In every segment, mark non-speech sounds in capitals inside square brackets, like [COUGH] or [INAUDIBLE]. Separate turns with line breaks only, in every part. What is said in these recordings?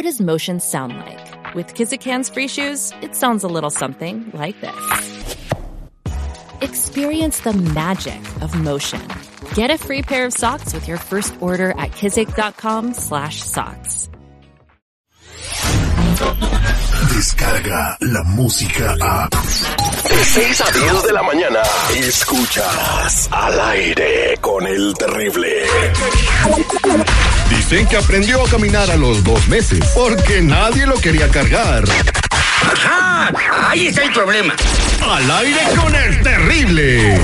What does motion sound like? With Kizikans free shoes, it sounds a little something like this. Experience the magic of motion. Get a free pair of socks with your first order at kizik.com slash socks.
Descarga la música a.
De 6 a 10 de la mañana. Escuchas al aire con el terrible.
Dicen que aprendió a caminar a los dos meses porque nadie lo quería cargar.
¡Ajá! Ahí está el problema.
Al aire con el terrible.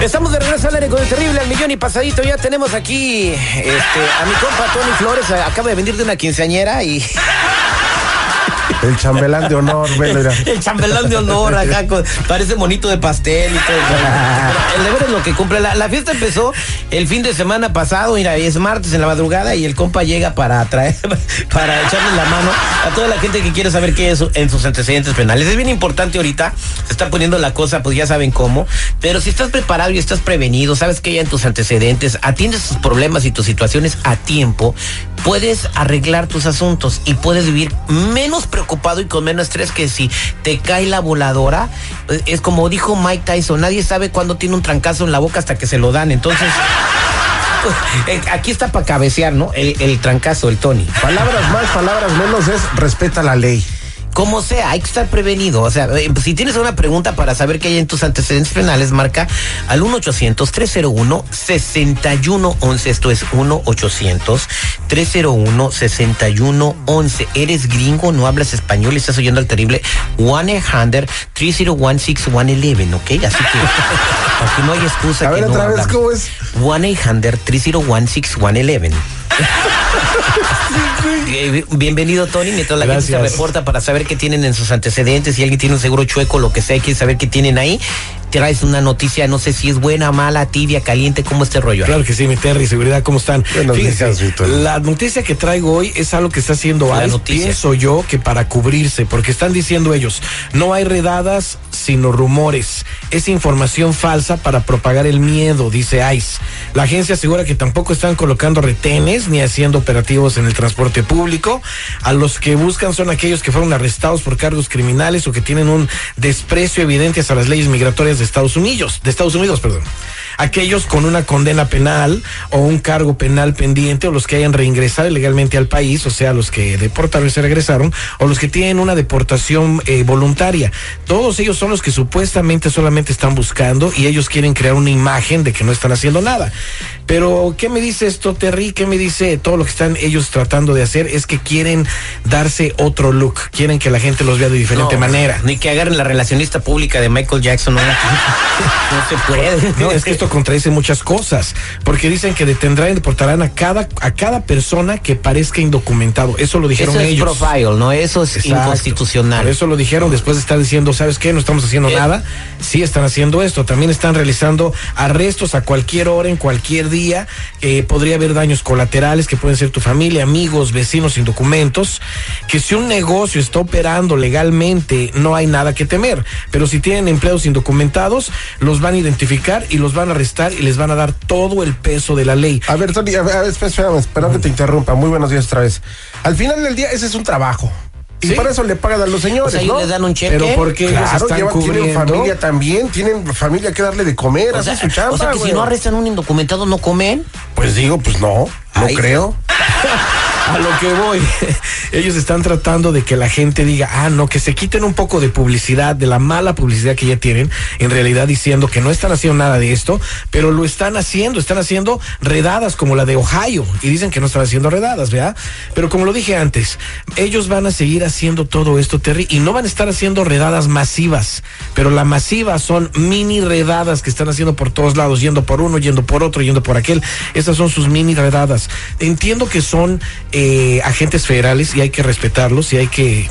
Estamos de regreso al aire con el terrible al millón y pasadito. Ya tenemos aquí este, a mi compa Tony Flores. Acaba de venir de una quinceañera y.
El chambelán de honor, velo, mira.
El chambelán de honor acá con- parece monito de pastel y todo. El deber es lo que cumple. La, la fiesta empezó el fin de semana pasado, mira, y es martes en la madrugada y el compa llega para traer, [LAUGHS] para echarle la mano a toda la gente que quiere saber qué es en sus antecedentes penales. Es bien importante ahorita, se está poniendo la cosa, pues ya saben cómo, pero si estás preparado y estás prevenido, sabes que ya en tus antecedentes, atiendes tus problemas y tus situaciones a tiempo, puedes arreglar tus asuntos y puedes vivir menos preocupado y con menos estrés que si te cae la voladora. Eh, Es como dijo Mike Tyson, nadie sabe cuándo tiene un trancazo en la boca hasta que se lo dan. Entonces, [LAUGHS] eh, aquí está para cabecear, ¿no? El, el trancazo, el Tony.
Palabras más, palabras menos es respeta la ley.
Como sea, hay que estar prevenido. O sea, eh, si tienes una pregunta para saber qué hay en tus antecedentes penales, marca al 1-800-301-6111. Esto es 1-800-301-6111. Eres gringo, no hablas español, estás oyendo al terrible 1-800-301-6111, ¿ok? Así que [LAUGHS] aquí no hay excusa.
A
que
ver,
no
otra vez,
hablamos.
¿cómo es?
1-800-301-6111. [LAUGHS] Eh, Bienvenido, Tony. Mientras la gente se reporta para saber qué tienen en sus antecedentes, si alguien tiene un seguro chueco, lo que sea, quiere saber qué tienen ahí, traes una noticia, no sé si es buena, mala, tibia, caliente, ¿cómo este rollo?
Claro que sí, mi Terry, seguridad, ¿cómo están?
Buenos
Fíjense,
días, Víctor.
la noticia que traigo hoy es algo que está haciendo
La
ICE,
noticia.
pienso yo, que para cubrirse, porque están diciendo ellos, no hay redadas, sino rumores. Es información falsa para propagar el miedo, dice ICE. La agencia asegura que tampoco están colocando retenes ni haciendo operativos en el transporte público. A los que buscan son aquellos que fueron arrestados por cargos criminales o que tienen un desprecio evidente hacia las leyes migratorias de Estados Unidos, de Estados Unidos, perdón. Aquellos con una condena penal o un cargo penal pendiente o los que hayan reingresado ilegalmente al país, o sea, los que deportaron y se regresaron, o los que tienen una deportación eh, voluntaria. Todos ellos son los que supuestamente solamente están buscando y ellos quieren crear una imagen de que no están haciendo nada. Pero, ¿qué me dice esto, Terry? ¿Qué me dice todo lo que están ellos tratando de hacer? Es que quieren darse otro look, quieren que la gente los vea de diferente
No,
manera.
Ni que agarren la relacionista pública de Michael Jackson, no, no se puede.
No, es que esto contradice muchas cosas, porque dicen que detendrán y deportarán a cada a cada persona que parezca indocumentado. Eso lo dijeron
Eso es
ellos.
profile, ¿no? Eso es
Exacto.
inconstitucional.
Por eso lo dijeron después de estar diciendo, ¿sabes qué? No estamos haciendo
Eh.
nada. Sí están haciendo esto. También están realizando arrestos a cualquier hora, en cualquier día. Eh, podría haber daños colaterales que pueden ser tu familia, amigos, vecinos sin documentos. Que si un negocio está operando legalmente, no hay nada que temer. Pero si tienen empleados indocumentados, los van a identificar y los van a arrestar y les van a dar todo el peso de la ley.
A ver, Tony, a ver, a ver, espera, espérame, espera que te interrumpa. Muy buenos días otra vez. Al final del día, ese es un trabajo. Y
Sí.
para eso le pagan a los
O
señores,
sea, ellos
¿no?
les dan un cheque.
Pero porque ellos
Claro,
están
llevan- tienen
cubriendo.
familia también, tienen familia que darle de comer,
O
hacen
sea,
su chamba,
o sea que si no arrestan un indocumentado, ¿no comen?
Pues digo, pues no, no
Ay.
creo. [LAUGHS]
A lo que voy, [LAUGHS] ellos están tratando de que la gente diga, ah, no, que se quiten un poco de publicidad, de la mala publicidad que ya tienen, en realidad diciendo que no están haciendo nada de esto, pero lo están haciendo, están haciendo redadas como la de Ohio, y dicen que no están haciendo redadas, ¿verdad? Pero como lo dije antes, ellos van a seguir haciendo todo esto, Terry, y no van a estar haciendo redadas masivas, pero la masiva son mini redadas que están haciendo por todos lados, yendo por uno, yendo por otro, yendo por aquel, esas son sus mini redadas. Entiendo que son agentes federales y hay que respetarlos y hay que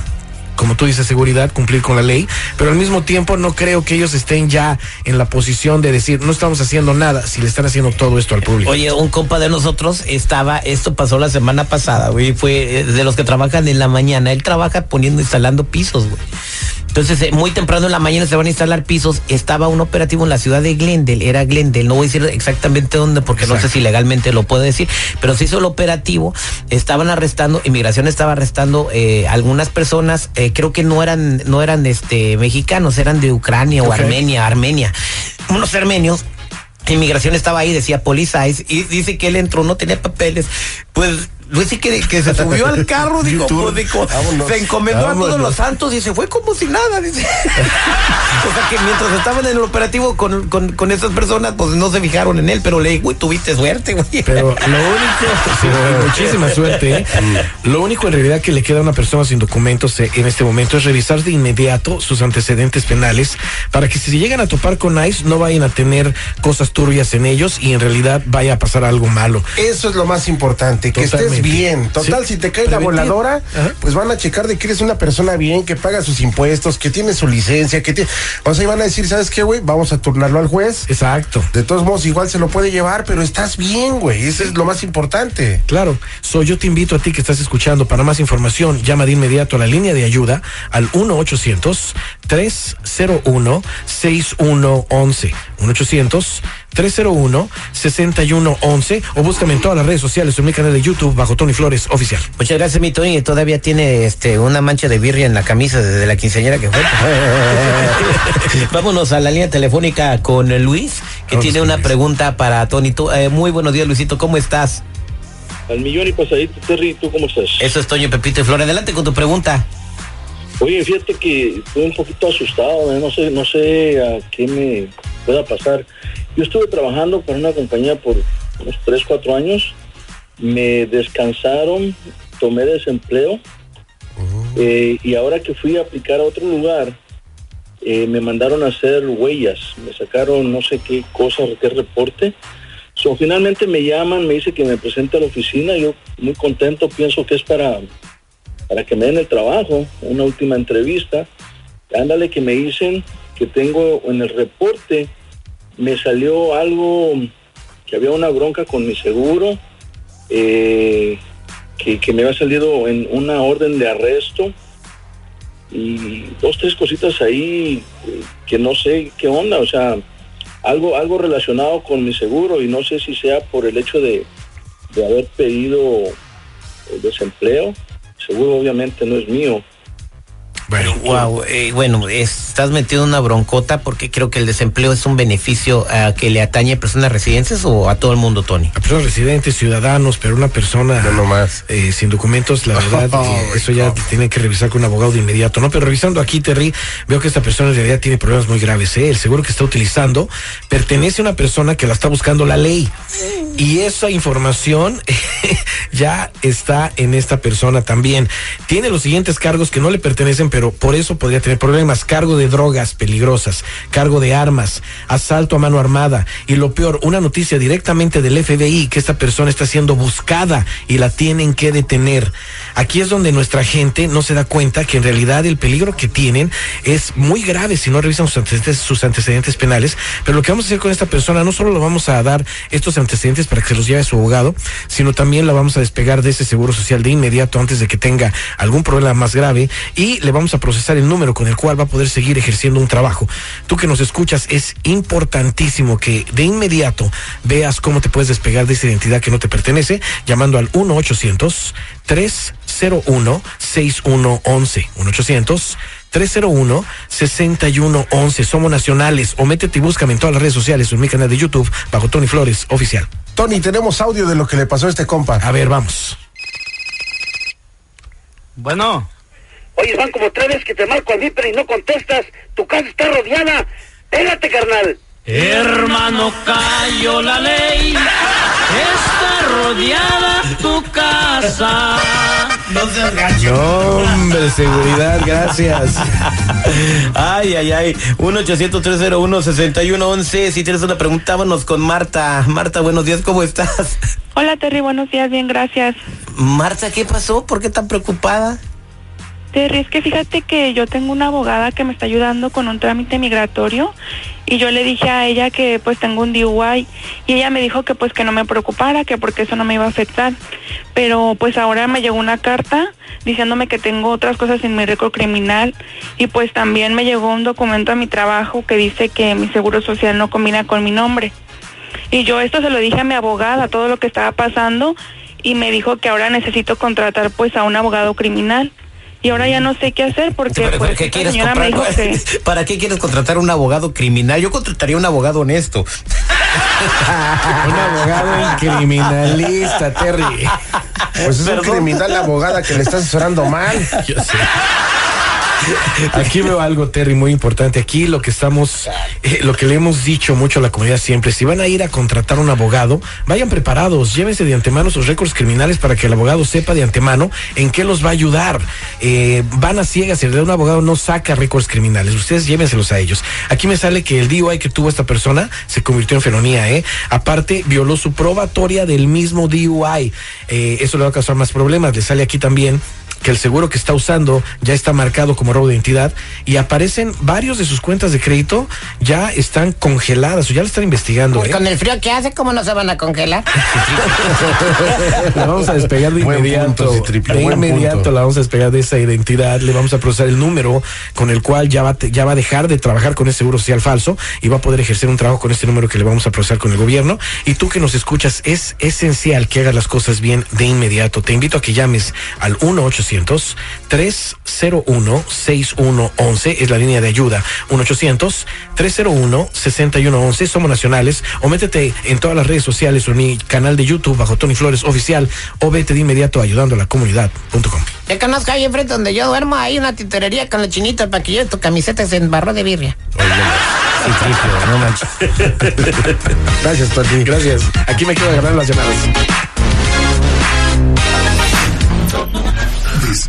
como tú dices, seguridad, cumplir con la ley, pero al mismo tiempo no creo que ellos estén ya en la posición de decir, no estamos haciendo nada si le están haciendo todo esto al público.
Oye, un compa de nosotros estaba, esto pasó la semana pasada, güey, fue eh, de los que trabajan en la mañana. Él trabaja poniendo, instalando pisos, güey. Entonces, eh, muy temprano en la mañana se van a instalar pisos. Estaba un operativo en la ciudad de Glendale, era Glendale. No voy a decir exactamente dónde porque no sé si legalmente lo puedo decir, pero se hizo el operativo. Estaban arrestando, inmigración estaba arrestando eh, algunas personas, eh, creo que no eran, no eran este mexicanos, eran de Ucrania o. Armenia, Armenia. Unos armenios. Inmigración estaba ahí, decía Police y dice que él entró, no tenía papeles. Pues dice que, que se subió al carro, dijo, [LAUGHS] pues,
Vámonos.
se encomendó a todos los santos y se fue como si nada, dice. [LAUGHS] o sea que mientras estaban en el operativo con, con, con esas personas, pues no se fijaron en él, pero le güey, tuviste suerte, güey.
Pero lo [LAUGHS] único, sí, muchísima suerte. ¿eh? Lo único en realidad que le queda a una persona sin documentos eh, en este momento es revisar de inmediato sus antecedentes penales para que si se llegan a topar con ICE no vayan a tener cosas turbias en ellos y en realidad vaya a pasar algo malo.
Eso es lo más importante, que
Totalmente.
Bien. Total,
Sí.
si te cae la voladora,
Ajá.
pues van a checar de que eres una persona bien, que paga sus impuestos, que tiene su licencia, que tiene... O sea, y van a decir, ¿sabes qué, güey? Vamos a turnarlo al juez.
Exacto.
De todos modos, igual se lo puede llevar, pero estás bien, güey. Eso es lo más importante.
Claro, so yo te invito a ti que estás escuchando para más información, llama de inmediato a la línea de ayuda al 1-800-301-6111. 1-800-301-6111 o búscame en todas las redes sociales en mi canal de YouTube bajo Tony Flores Oficial.
Muchas gracias, mi Tony. Todavía tiene este una mancha de birria en la camisa desde la quinceañera que fue. [LAUGHS] Vámonos a la línea telefónica con Luis, que
Vamos
tiene una
Luis.
pregunta para Tony. Tú, eh, muy buenos días, Luisito. ¿Cómo estás?
Al millón y pasadito, Terry, ¿tú cómo estás?
Eso es Toño Pepito y Flor. Adelante con tu pregunta.
Oye, fíjate que estoy un poquito asustado, ¿eh? no sé, no sé a qué me pueda pasar. Yo estuve trabajando para una compañía por unos 3, 4 años, me descansaron, tomé desempleo eh, y ahora que fui a aplicar a otro lugar, eh, me mandaron a hacer huellas, me sacaron no sé qué cosa, qué reporte. So, finalmente me llaman, me dice que me presente a la oficina, yo muy contento, pienso que es para para que me den el trabajo, una última entrevista. Ándale que me dicen que tengo en el reporte, me salió algo, que había una bronca con mi seguro, eh, que, me había salido en una orden de arresto y dos, tres cositas ahí eh, que no sé qué onda, o sea, algo, algo relacionado con mi seguro y no sé si sea por el hecho de, de haber pedido el desempleo. El seguro obviamente no es mío.
Bueno,
Wow, eh, bueno, es- estás metido en una broncota porque creo que el desempleo es un beneficio ah, que le atañe a personas residentes o a todo el mundo, Tony.
a personas residentes, ciudadanos, pero una persona
No nomás.
eh, sin documentos, la [LAUGHS] verdad,
Oh,
eh, eso ya tiene que revisar con un abogado de inmediato, ¿no? Pero revisando aquí, Terry, veo que esta persona en realidad tiene problemas muy graves, ¿eh? El seguro que está utilizando pertenece a una persona que la está buscando la ley. Y esa información [LAUGHS] ya está en esta persona también. Tiene los siguientes cargos que no le pertenecen, pero por eso podría tener problemas. Cargo de drogas peligrosas, cargo de armas, asalto a mano armada. Y lo peor, una noticia directamente del FBI que esta persona está siendo buscada y la tienen que detener. Aquí es donde nuestra gente no se da cuenta que en realidad el peligro que tienen es muy grave si no revisan sus antecedentes, sus antecedentes penales. Pero lo que vamos a hacer con esta persona, no solo le vamos a dar estos antecedentes para que se los lleve a su abogado, sino también la vamos a despegar de ese seguro social de inmediato antes de que tenga algún problema más grave y le vamos a procesar el número con el cual va a poder seguir ejerciendo un trabajo. Tú que nos escuchas, es importantísimo que de inmediato veas cómo te puedes despegar de esa identidad que no te pertenece llamando al 1 800 301 6111 1 800 301-6111. Somos nacionales. O métete y búscame en todas las redes sociales o en mi canal de YouTube bajo Tony Flores Oficial.
Tony, tenemos audio de lo que le pasó a este compa.
A ver, vamos.
Bueno,
Oye, van como tres veces que te marco al Viper y no contestas. Tu casa está rodeada. Pégate, carnal.
Hermano, cayó la ley. Está rodeada tu casa.
No, hombre, seguridad, gracias.
Ay, ay, ay. 1-800-301-6111. Si tienes una pregunta, vámonos con Marta. Marta, buenos días, ¿cómo estás?
Hola Terry, buenos días, bien, gracias.
Marta, ¿qué pasó? ¿Por qué tan preocupada?
Terry, es que fíjate que yo tengo una abogada que me está ayudando con un trámite migratorio y yo le dije a ella que pues tengo un DUI y ella me dijo que pues que no me preocupara, que porque eso no me iba a afectar. Pero pues ahora me llegó una carta diciéndome que tengo otras cosas en mi récord criminal y pues también me llegó un documento a mi trabajo que dice que mi seguro social no combina con mi nombre. Y yo esto se lo dije a mi abogada, todo lo que estaba pasando y me dijo que ahora necesito contratar pues a un abogado criminal. Y ahora ya no sé qué hacer porque
¿Para,
pues,
qué
esta
quieres
señora me
comprar-
dijo que... [LAUGHS]
¿Para qué quieres contratar un abogado criminal? Yo contrataría un abogado honesto. [LAUGHS]
Un abogado [LAUGHS] criminalista, Terry.
Pues es un criminal la abogada que le está asesorando mal.
Yo sé. Aquí veo algo, Terry, muy importante. Aquí lo que estamos, eh, lo que le hemos dicho mucho a la comunidad siempre, si van a ir a contratar un abogado, vayan preparados, llévense de antemano sus récords criminales para que el abogado sepa de antemano en qué los va a ayudar. Eh, van a ciegas, el de un abogado no saca récords criminales, ustedes llévenselos a ellos. Aquí me sale que el DUI que tuvo esta persona se convirtió en felonía, ¿eh? Aparte, violó su probatoria del mismo DUI. Eh, eso le va a causar más problemas. Le sale aquí también que el seguro que está usando ya está marcado como robo de identidad y aparecen varios de sus cuentas de crédito ya están congeladas o ya le están investigando. ¿eh?
Con el frío que hace, ¿cómo no se van a congelar? [LAUGHS]
La vamos a despegar de
Buen
inmediato.
punto,
de
buen
inmediato
punto.
la vamos a despegar de esa identidad. Le vamos a procesar el número con el cual ya va, a te- ya va a dejar de trabajar con ese seguro social falso y va a poder ejercer un trabajo con este número que le vamos a procesar con el gobierno. Y tú que nos escuchas, es esencial que hagas las cosas bien de inmediato. Te invito a que llames al 1-800-301-6111. Es la línea de ayuda. 1-800-301-6111. Somos nacionales. O métete en todas las redes sociales o en mi canal de YouTube bajo Tony Flores Oficial o vete de inmediato a ayudando a la comunidad.com.
Te conozco ahí enfrente donde yo duermo, hay una tintorería con la chinita para que lleve tu camiseta se embarró de birria. [LAUGHS]
Gracias, Toti.
Gracias. Aquí me quedo a ganar las llamadas.